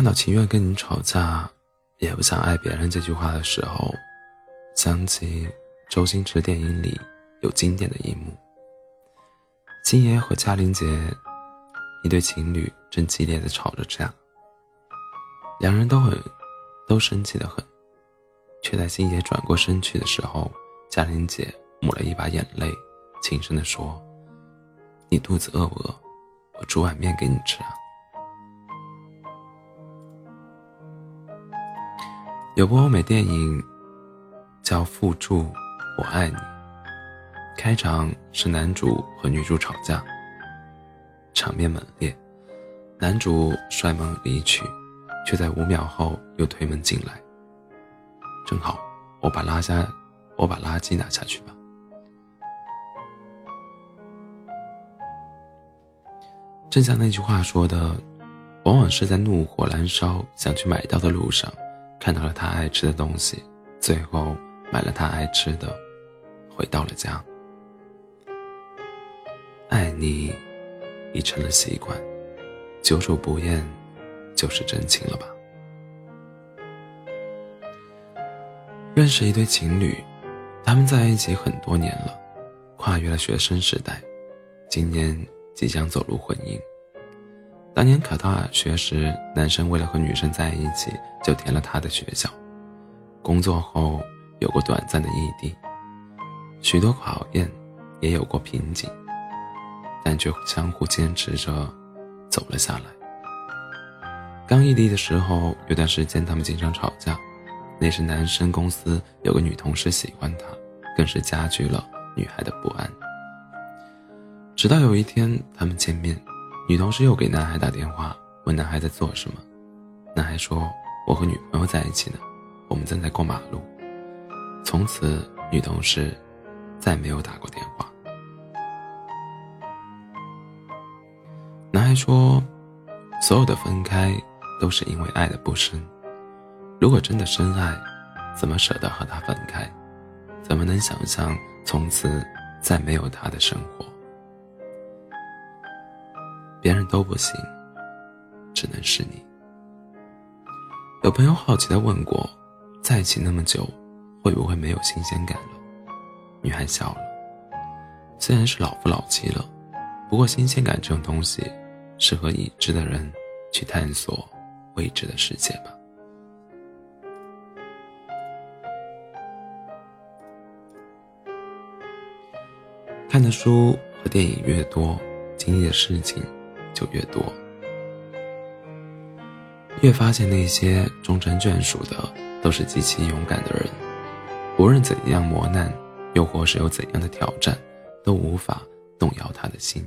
看到“情愿跟你吵架，也不想爱别人”这句话的时候，想起周星驰电影里有经典的一幕：星爷和嘉玲姐一对情侣正激烈的吵着架，两人都很都生气的很，却在星爷转过身去的时候，嘉玲姐抹了一把眼泪，轻声的说：“你肚子饿不饿？我煮碗面给你吃啊。”有部欧美电影叫《附注我爱你》，开场是男主和女主吵架，场面猛烈，男主摔门离去，却在五秒后又推门进来。正好，我把拉下，我把垃圾拿下去吧。正像那句话说的，往往是在怒火燃烧、想去买到的路上。看到了他爱吃的东西，最后买了他爱吃的，回到了家。爱你已成了习惯，久处不厌，就是真情了吧？认识一对情侣，他们在一起很多年了，跨越了学生时代，今年即将走入婚姻。当年考大学时，男生为了和女生在一起，就填了她的学校。工作后有过短暂的异地，许多考验，也有过瓶颈，但却相互坚持着走了下来。刚异地的时候，有段时间他们经常吵架，那时男生公司有个女同事喜欢他，更是加剧了女孩的不安。直到有一天他们见面。女同事又给男孩打电话，问男孩在做什么。男孩说：“我和女朋友在一起呢，我们正在过马路。”从此，女同事再没有打过电话。男孩说：“所有的分开都是因为爱的不深。如果真的深爱，怎么舍得和他分开？怎么能想象从此再没有他的生活？”别人都不行，只能是你。有朋友好奇的问过：“在一起那么久，会不会没有新鲜感了？”女孩笑了。虽然是老夫老妻了，不过新鲜感这种东西，适合已知的人去探索未知的世界吧。看的书和电影越多，经历的事情。就越多，越发现那些终成眷属的都是极其勇敢的人，无论怎样磨难，又或是有怎样的挑战，都无法动摇他的心。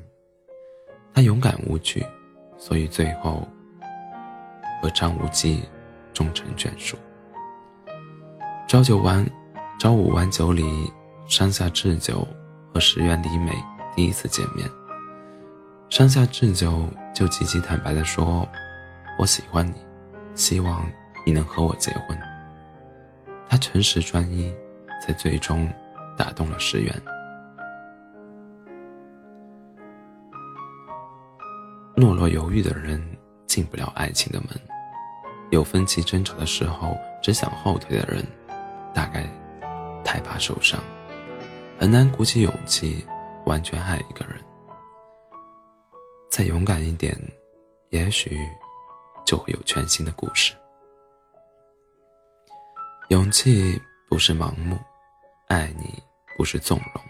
他勇敢无惧，所以最后和张无忌终成眷属。朝九晚朝五晚九里，山下智久和石原里美第一次见面。山下智久就极其坦白地说：“我喜欢你，希望你能和我结婚。”他诚实专一，才最终打动了石原。懦弱犹豫的人进不了爱情的门，有分歧争吵的时候只想后退的人，大概太怕受伤，很难鼓起勇气完全爱一个人。再勇敢一点，也许就会有全新的故事。勇气不是盲目，爱你不是纵容。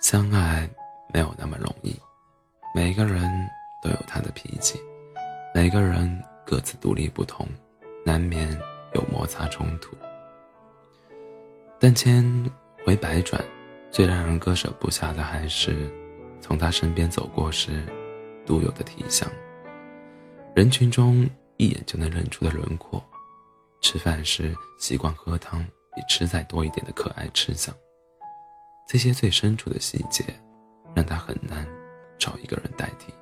相爱没有那么容易，每个人都有他的脾气，每个人各自独立不同，难免有摩擦冲突。但千回百转，最让人割舍不下的还是从他身边走过时。独有的体香，人群中一眼就能认出的轮廓。吃饭时习惯喝汤，比吃再多一点的可爱吃相。这些最深处的细节，让他很难找一个人代替。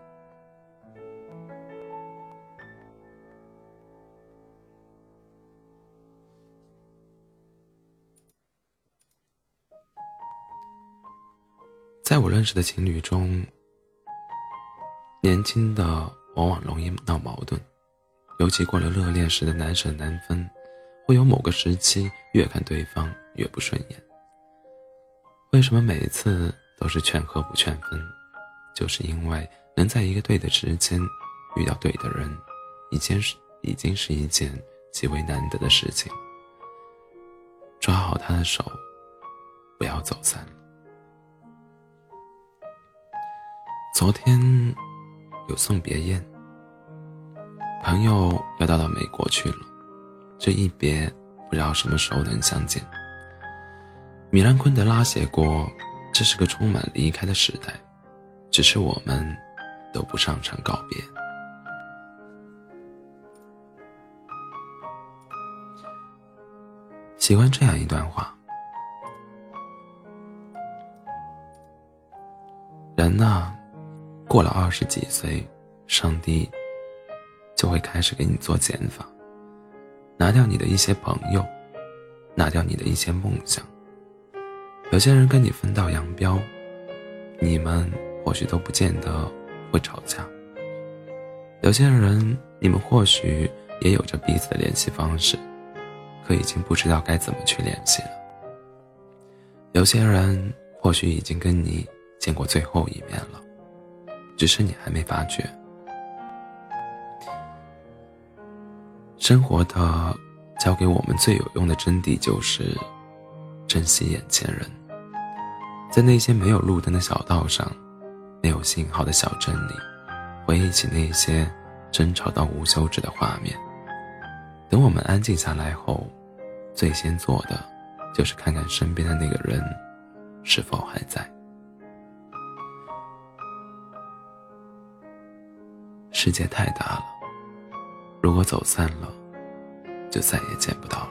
在我认识的情侣中。年轻的往往容易闹矛盾，尤其过了热恋时的难舍难分，会有某个时期越看对方越不顺眼。为什么每次都是劝和不劝分？就是因为能在一个对的时间遇到对的人，已经是已经是一件极为难得的事情。抓好他的手，不要走散。昨天有送别宴，朋友要到到美国去了，这一别不知道什么时候能相见。米兰昆德拉写过，这是个充满离开的时代，只是我们都不擅长告别。喜欢这样一段话：人呐。过了二十几岁，上帝就会开始给你做减法，拿掉你的一些朋友，拿掉你的一些梦想。有些人跟你分道扬镳，你们或许都不见得会吵架。有些人，你们或许也有着彼此的联系方式，可已经不知道该怎么去联系了。有些人，或许已经跟你见过最后一面了。只是你还没发觉，生活的教给我们最有用的真谛就是珍惜眼前人。在那些没有路灯的小道上，没有信号的小镇里，回忆起那些争吵到无休止的画面。等我们安静下来后，最先做的就是看看身边的那个人是否还在。世界太大了，如果走散了，就再也见不到了。